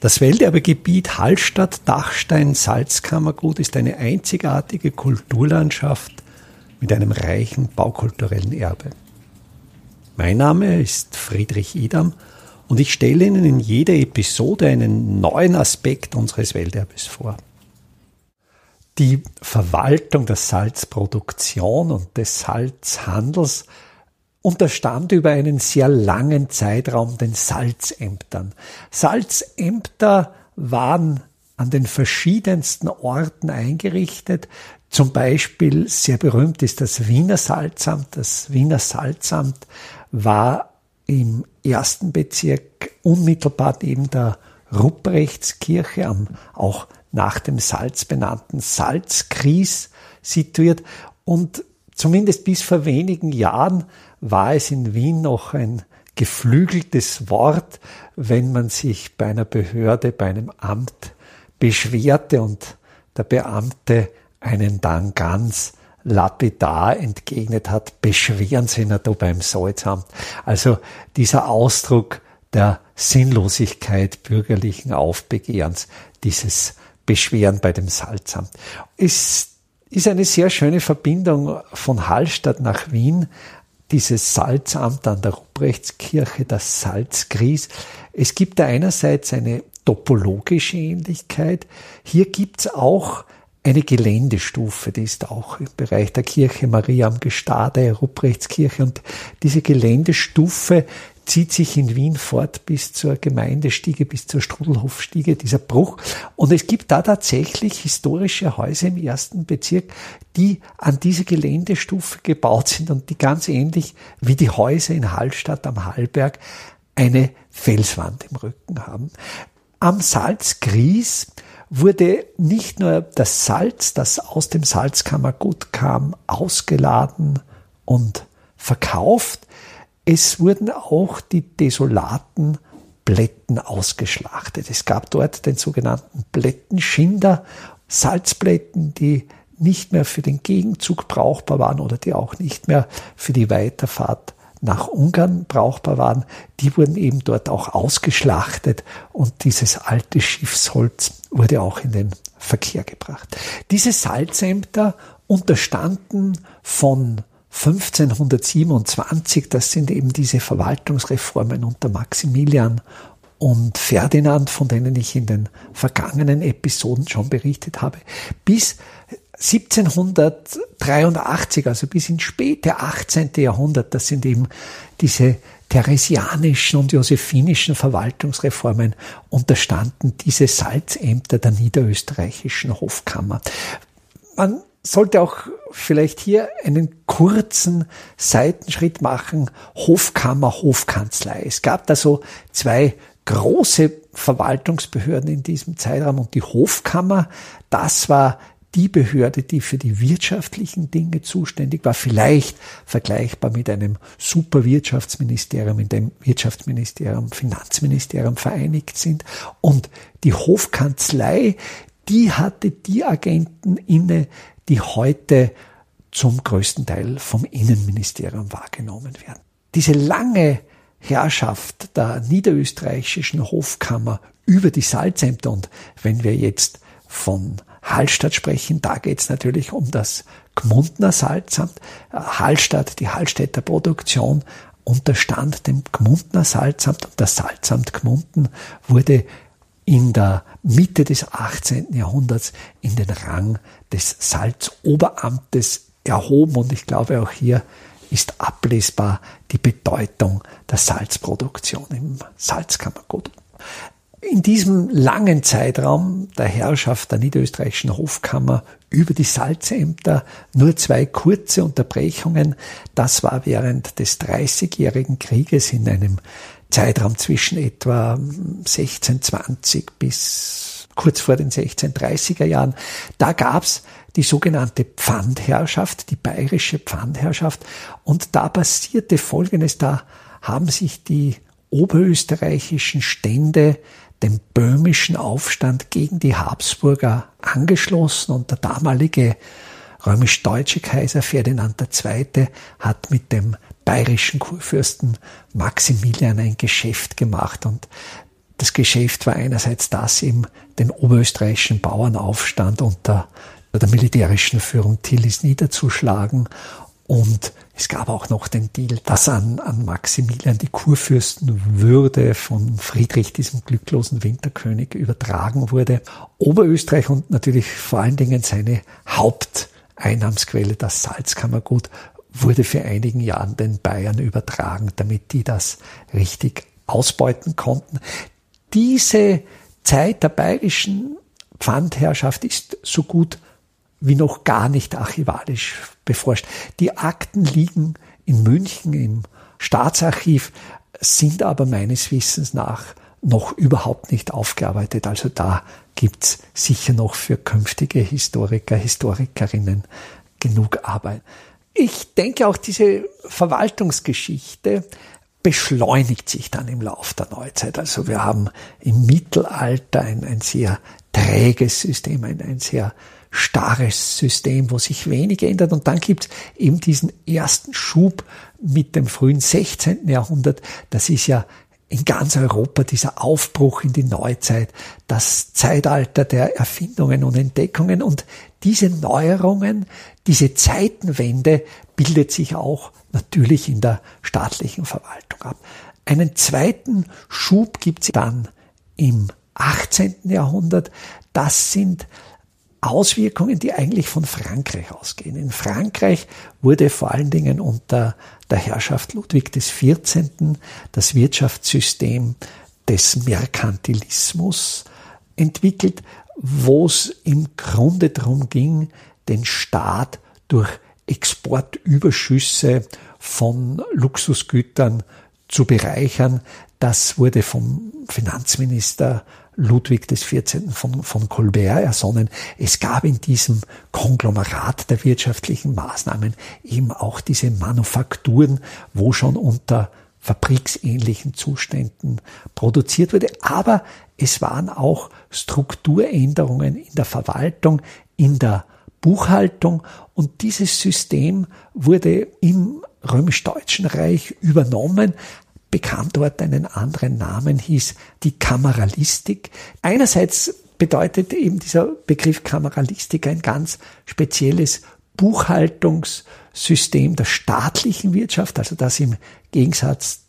Das Welterbegebiet Hallstatt-Dachstein-Salzkammergut ist eine einzigartige Kulturlandschaft mit einem reichen baukulturellen Erbe. Mein Name ist Friedrich Idam und ich stelle Ihnen in jeder Episode einen neuen Aspekt unseres Welterbes vor. Die Verwaltung der Salzproduktion und des Salzhandels unterstand über einen sehr langen Zeitraum den Salzämtern. Salzämter waren an den verschiedensten Orten eingerichtet. Zum Beispiel sehr berühmt ist das Wiener Salzamt. Das Wiener Salzamt war im ersten Bezirk unmittelbar neben der Rupprechtskirche am auch nach dem Salz benannten Salzkries situiert und zumindest bis vor wenigen Jahren war es in Wien noch ein geflügeltes Wort, wenn man sich bei einer Behörde, bei einem Amt beschwerte und der Beamte einen dann ganz lapidar entgegnet hat, beschweren Sie nicht da beim Salzamt. Also dieser Ausdruck der Sinnlosigkeit bürgerlichen Aufbegehrens, dieses Beschweren bei dem Salzamt. Es ist eine sehr schöne Verbindung von Hallstatt nach Wien, dieses Salzamt an der Ruprechtskirche, das Salzgries. Es gibt da einerseits eine topologische Ähnlichkeit. Hier gibt's auch eine Geländestufe, die ist auch im Bereich der Kirche Maria am Gestade, Ruprechtskirche. Und diese Geländestufe zieht sich in Wien fort bis zur Gemeindestiege, bis zur Strudelhofstiege, dieser Bruch. Und es gibt da tatsächlich historische Häuser im ersten Bezirk, die an diese Geländestufe gebaut sind und die ganz ähnlich wie die Häuser in Hallstatt am Hallberg eine Felswand im Rücken haben. Am Salzgries wurde nicht nur das Salz, das aus dem Salzkammergut kam, ausgeladen und verkauft, es wurden auch die desolaten Blätten ausgeschlachtet. Es gab dort den sogenannten Blättenschinder, Salzblätten, die nicht mehr für den Gegenzug brauchbar waren oder die auch nicht mehr für die Weiterfahrt nach Ungarn brauchbar waren, die wurden eben dort auch ausgeschlachtet und dieses alte Schiffsholz wurde auch in den Verkehr gebracht. Diese Salzämter unterstanden von 1527, das sind eben diese Verwaltungsreformen unter Maximilian und Ferdinand, von denen ich in den vergangenen Episoden schon berichtet habe, bis 1783, also bis ins späte 18. Jahrhundert, das sind eben diese theresianischen und josephinischen Verwaltungsreformen unterstanden diese Salzämter der niederösterreichischen Hofkammer. Man sollte auch vielleicht hier einen kurzen Seitenschritt machen. Hofkammer, Hofkanzlei. Es gab da so zwei große Verwaltungsbehörden in diesem Zeitraum und die Hofkammer, das war die Behörde, die für die wirtschaftlichen Dinge zuständig war, vielleicht vergleichbar mit einem Superwirtschaftsministerium, in dem Wirtschaftsministerium, Finanzministerium vereinigt sind. Und die Hofkanzlei, die hatte die Agenten inne, die heute zum größten Teil vom Innenministerium wahrgenommen werden. Diese lange Herrschaft der niederösterreichischen Hofkammer über die Salzämter und wenn wir jetzt von Hallstatt sprechen, da geht es natürlich um das Gmundner Salzamt. Hallstatt, die Hallstätter Produktion unterstand dem Gmundner Salzamt und das Salzamt Gmunden wurde in der Mitte des 18. Jahrhunderts in den Rang des Salzoberamtes erhoben und ich glaube auch hier ist ablesbar die Bedeutung der Salzproduktion im Salzkammergut. In diesem langen Zeitraum der Herrschaft der niederösterreichischen Hofkammer über die Salzämter nur zwei kurze Unterbrechungen. Das war während des Dreißigjährigen Krieges in einem Zeitraum zwischen etwa 1620 bis kurz vor den 1630er Jahren. Da gab's die sogenannte Pfandherrschaft, die bayerische Pfandherrschaft. Und da passierte Folgendes, da haben sich die oberösterreichischen Stände dem böhmischen Aufstand gegen die Habsburger angeschlossen und der damalige römisch-deutsche Kaiser Ferdinand II. hat mit dem bayerischen Kurfürsten Maximilian ein Geschäft gemacht und das Geschäft war einerseits das, eben den oberösterreichischen Bauernaufstand unter der militärischen Führung Tillis niederzuschlagen. Und es gab auch noch den Deal, dass an, an Maximilian die Kurfürstenwürde von Friedrich, diesem glücklosen Winterkönig, übertragen wurde. Oberösterreich und natürlich vor allen Dingen seine Haupteinnahmsquelle, das Salzkammergut, wurde für einigen Jahren den Bayern übertragen, damit die das richtig ausbeuten konnten. Diese Zeit der bayerischen Pfandherrschaft ist so gut wie noch gar nicht archivalisch beforscht. Die Akten liegen in München im Staatsarchiv, sind aber meines Wissens nach noch überhaupt nicht aufgearbeitet. Also da gibt's sicher noch für künftige Historiker, Historikerinnen genug Arbeit. Ich denke auch diese Verwaltungsgeschichte beschleunigt sich dann im Lauf der Neuzeit. Also wir haben im Mittelalter ein, ein sehr träges System, ein, ein sehr starres System, wo sich wenig ändert. Und dann gibt es eben diesen ersten Schub mit dem frühen 16. Jahrhundert. Das ist ja in ganz Europa dieser Aufbruch in die Neuzeit, das Zeitalter der Erfindungen und Entdeckungen und diese Neuerungen, diese Zeitenwende bildet sich auch natürlich in der staatlichen Verwaltung ab. Einen zweiten Schub gibt es dann im 18. Jahrhundert. Das sind Auswirkungen, die eigentlich von Frankreich ausgehen. In Frankreich wurde vor allen Dingen unter der Herrschaft Ludwig XIV. das Wirtschaftssystem des Merkantilismus entwickelt, wo es im Grunde darum ging, den Staat durch Exportüberschüsse von Luxusgütern zu bereichern. Das wurde vom Finanzminister Ludwig XIV. von, von Colbert ersonnen. Es gab in diesem Konglomerat der wirtschaftlichen Maßnahmen eben auch diese Manufakturen, wo schon unter fabriksähnlichen Zuständen produziert wurde. Aber es waren auch Strukturänderungen in der Verwaltung, in der Buchhaltung und dieses System wurde im römisch-deutschen Reich übernommen, bekam dort einen anderen Namen, hieß die Kameralistik. Einerseits bedeutet eben dieser Begriff Kameralistik ein ganz spezielles Buchhaltungssystem der staatlichen Wirtschaft, also das im Gegensatz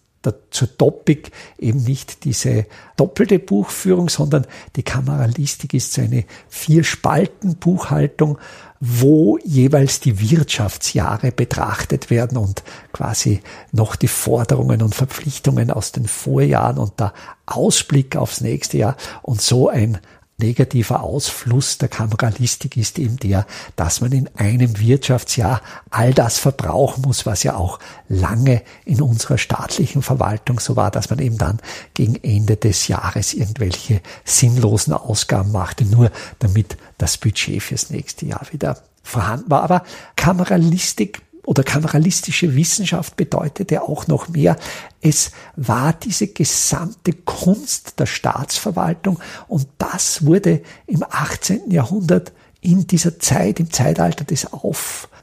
zur Topic eben nicht diese doppelte Buchführung, sondern die Kameralistik ist so eine Vier-Spalten-Buchhaltung, wo jeweils die Wirtschaftsjahre betrachtet werden und quasi noch die Forderungen und Verpflichtungen aus den Vorjahren und der Ausblick aufs nächste Jahr. Und so ein negativer Ausfluss der Kameralistik ist eben der, dass man in einem Wirtschaftsjahr all das verbrauchen muss, was ja auch lange in unserer staatlichen Verwaltung so war, dass man eben dann gegen Ende des Jahres irgendwelche sinnlosen Ausgaben machte, nur damit das Budget fürs nächste Jahr wieder vorhanden war. Aber Kameralistik oder kameralistische Wissenschaft bedeutete auch noch mehr. Es war diese gesamte Kunst der Staatsverwaltung und das wurde im 18. Jahrhundert in dieser Zeit, im Zeitalter des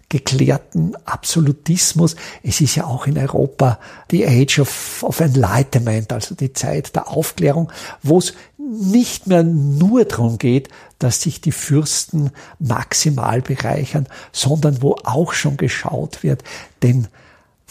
aufgeklärten Absolutismus. Es ist ja auch in Europa die Age of, of Enlightenment, also die Zeit der Aufklärung, wo es nicht mehr nur darum geht, dass sich die Fürsten maximal bereichern, sondern wo auch schon geschaut wird, den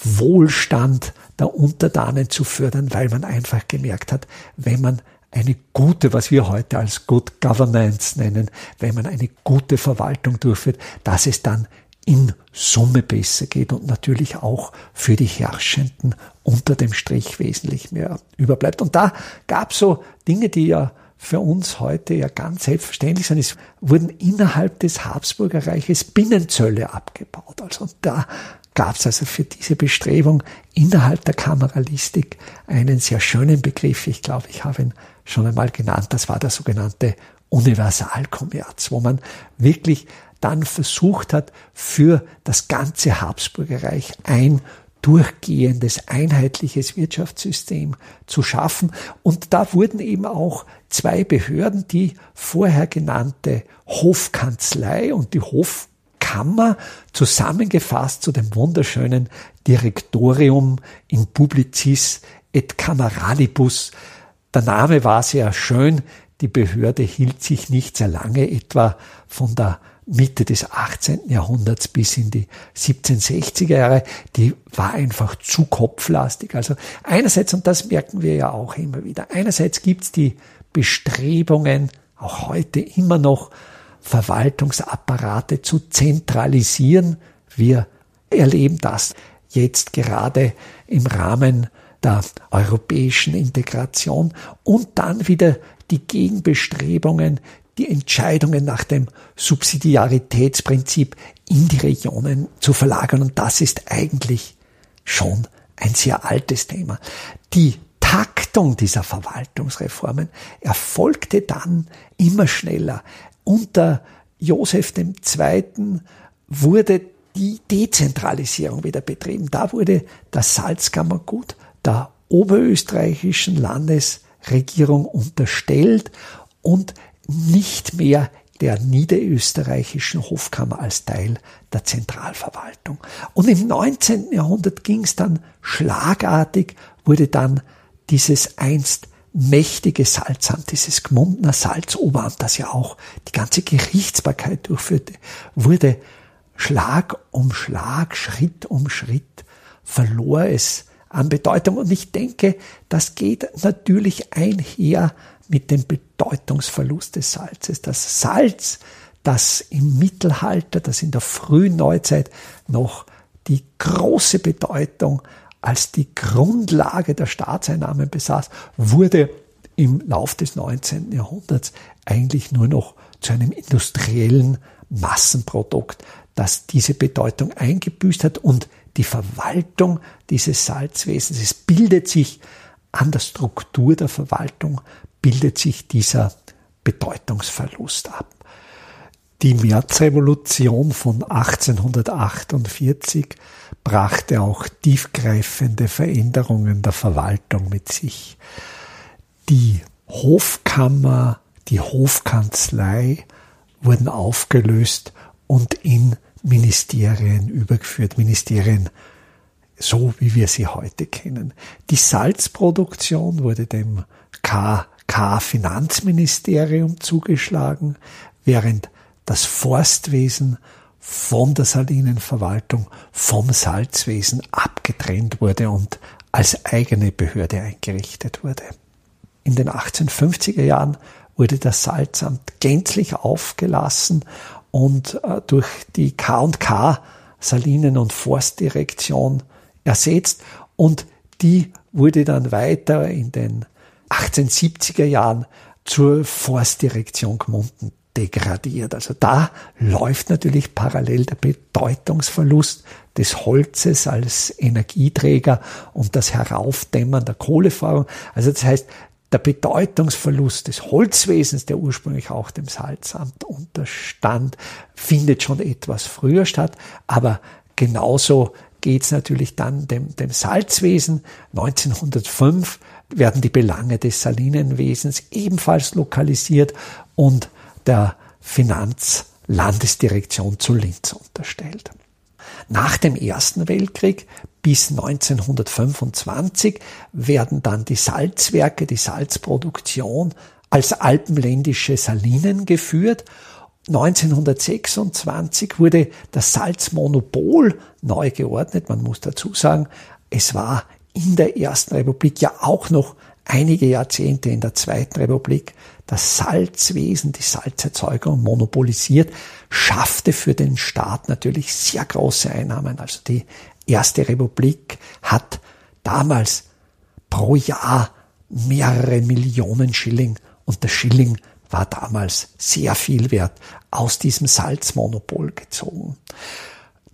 Wohlstand der Untertanen zu fördern, weil man einfach gemerkt hat, wenn man eine gute, was wir heute als Good Governance nennen, wenn man eine gute Verwaltung durchführt, dass es dann in Summe besser geht und natürlich auch für die Herrschenden unter dem Strich wesentlich mehr überbleibt. Und da gab so Dinge, die ja für uns heute ja ganz selbstverständlich sind. Es wurden innerhalb des Habsburger Reiches Binnenzölle abgebaut. Also da gab es also für diese Bestrebung innerhalb der Kameralistik einen sehr schönen Begriff. Ich glaube, ich habe ihn schon einmal genannt. Das war der sogenannte Universalkommerz, wo man wirklich dann versucht hat, für das ganze Habsburger Reich ein durchgehendes, einheitliches Wirtschaftssystem zu schaffen. Und da wurden eben auch zwei Behörden, die vorher genannte Hofkanzlei und die Hofkammer zusammengefasst zu dem wunderschönen Directorium in Publicis et Cameralibus Der Name war sehr schön, die Behörde hielt sich nicht sehr lange, etwa von der Mitte des 18. Jahrhunderts bis in die 1760er Jahre, die war einfach zu kopflastig. Also einerseits, und das merken wir ja auch immer wieder, einerseits gibt's die Bestrebungen, auch heute immer noch, Verwaltungsapparate zu zentralisieren. Wir erleben das jetzt gerade im Rahmen der europäischen Integration und dann wieder die Gegenbestrebungen, die Entscheidungen nach dem Subsidiaritätsprinzip in die Regionen zu verlagern. Und das ist eigentlich schon ein sehr altes Thema. Die Taktung dieser Verwaltungsreformen erfolgte dann immer schneller. Unter Joseph II. wurde die Dezentralisierung wieder betrieben. Da wurde das Salzkammergut der oberösterreichischen Landesregierung unterstellt und nicht mehr der niederösterreichischen Hofkammer als Teil der Zentralverwaltung. Und im 19. Jahrhundert ging es dann schlagartig, wurde dann dieses einst mächtige Salzamt, dieses Gmundner Salzoberamt, das ja auch die ganze Gerichtsbarkeit durchführte, wurde Schlag um Schlag, Schritt um Schritt verlor es an Bedeutung. Und ich denke, das geht natürlich einher mit dem Bedeutungsverlust des Salzes. Das Salz, das im Mittelalter, das in der frühen Neuzeit noch die große Bedeutung als die Grundlage der Staatseinnahmen besaß, wurde im Lauf des 19. Jahrhunderts eigentlich nur noch zu einem industriellen Massenprodukt, das diese Bedeutung eingebüßt hat und die Verwaltung dieses Salzwesens. Es bildet sich an der Struktur der Verwaltung, bildet sich dieser Bedeutungsverlust ab. Die Märzrevolution von 1848 brachte auch tiefgreifende Veränderungen der Verwaltung mit sich. Die Hofkammer, die Hofkanzlei wurden aufgelöst und in Ministerien übergeführt, Ministerien so wie wir sie heute kennen. Die Salzproduktion wurde dem KK Finanzministerium zugeschlagen, während das Forstwesen von der Salinenverwaltung vom Salzwesen abgetrennt wurde und als eigene Behörde eingerichtet wurde. In den 1850er Jahren wurde das Salzamt gänzlich aufgelassen und äh, durch die K&K Salinen- und Forstdirektion ersetzt und die wurde dann weiter in den 1870er Jahren zur Forstdirektion Gmunden degradiert. Also da läuft natürlich parallel der Bedeutungsverlust des Holzes als Energieträger und das Heraufdämmern der Kohlefahrung. Also das heißt, der Bedeutungsverlust des Holzwesens, der ursprünglich auch dem Salzamt unterstand, findet schon etwas früher statt, aber genauso geht es natürlich dann dem, dem Salzwesen. 1905 werden die Belange des Salinenwesens ebenfalls lokalisiert und der Finanzlandesdirektion zu Linz unterstellt. Nach dem Ersten Weltkrieg bis 1925 werden dann die Salzwerke, die Salzproduktion als alpenländische Salinen geführt. 1926 wurde das Salzmonopol neu geordnet. Man muss dazu sagen, es war in der Ersten Republik ja auch noch einige Jahrzehnte in der Zweiten Republik das Salzwesen, die Salzerzeugung monopolisiert, schaffte für den Staat natürlich sehr große Einnahmen. Also die Erste Republik hat damals pro Jahr mehrere Millionen Schilling und der Schilling war damals sehr viel wert aus diesem Salzmonopol gezogen.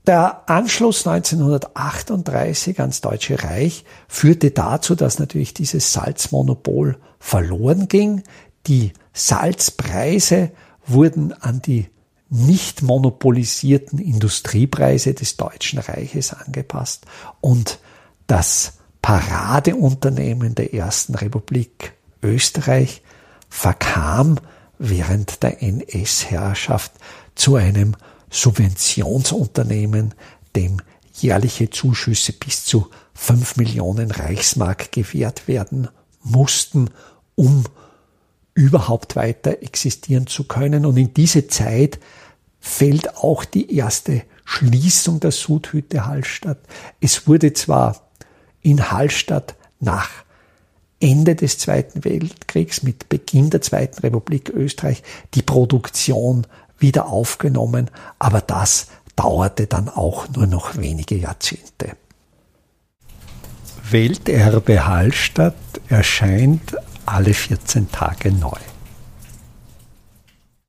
Der Anschluss 1938 ans Deutsche Reich führte dazu, dass natürlich dieses Salzmonopol verloren ging. Die Salzpreise wurden an die nicht monopolisierten Industriepreise des Deutschen Reiches angepasst und das Paradeunternehmen der Ersten Republik Österreich verkam während der NS-Herrschaft zu einem Subventionsunternehmen, dem jährliche Zuschüsse bis zu fünf Millionen Reichsmark gewährt werden mussten, um überhaupt weiter existieren zu können. Und in diese Zeit fällt auch die erste Schließung der Sudhütte Hallstatt. Es wurde zwar in Hallstatt nach Ende des Zweiten Weltkriegs, mit Beginn der Zweiten Republik Österreich, die Produktion wieder aufgenommen, aber das dauerte dann auch nur noch wenige Jahrzehnte. Welterbe Hallstatt erscheint alle 14 Tage neu.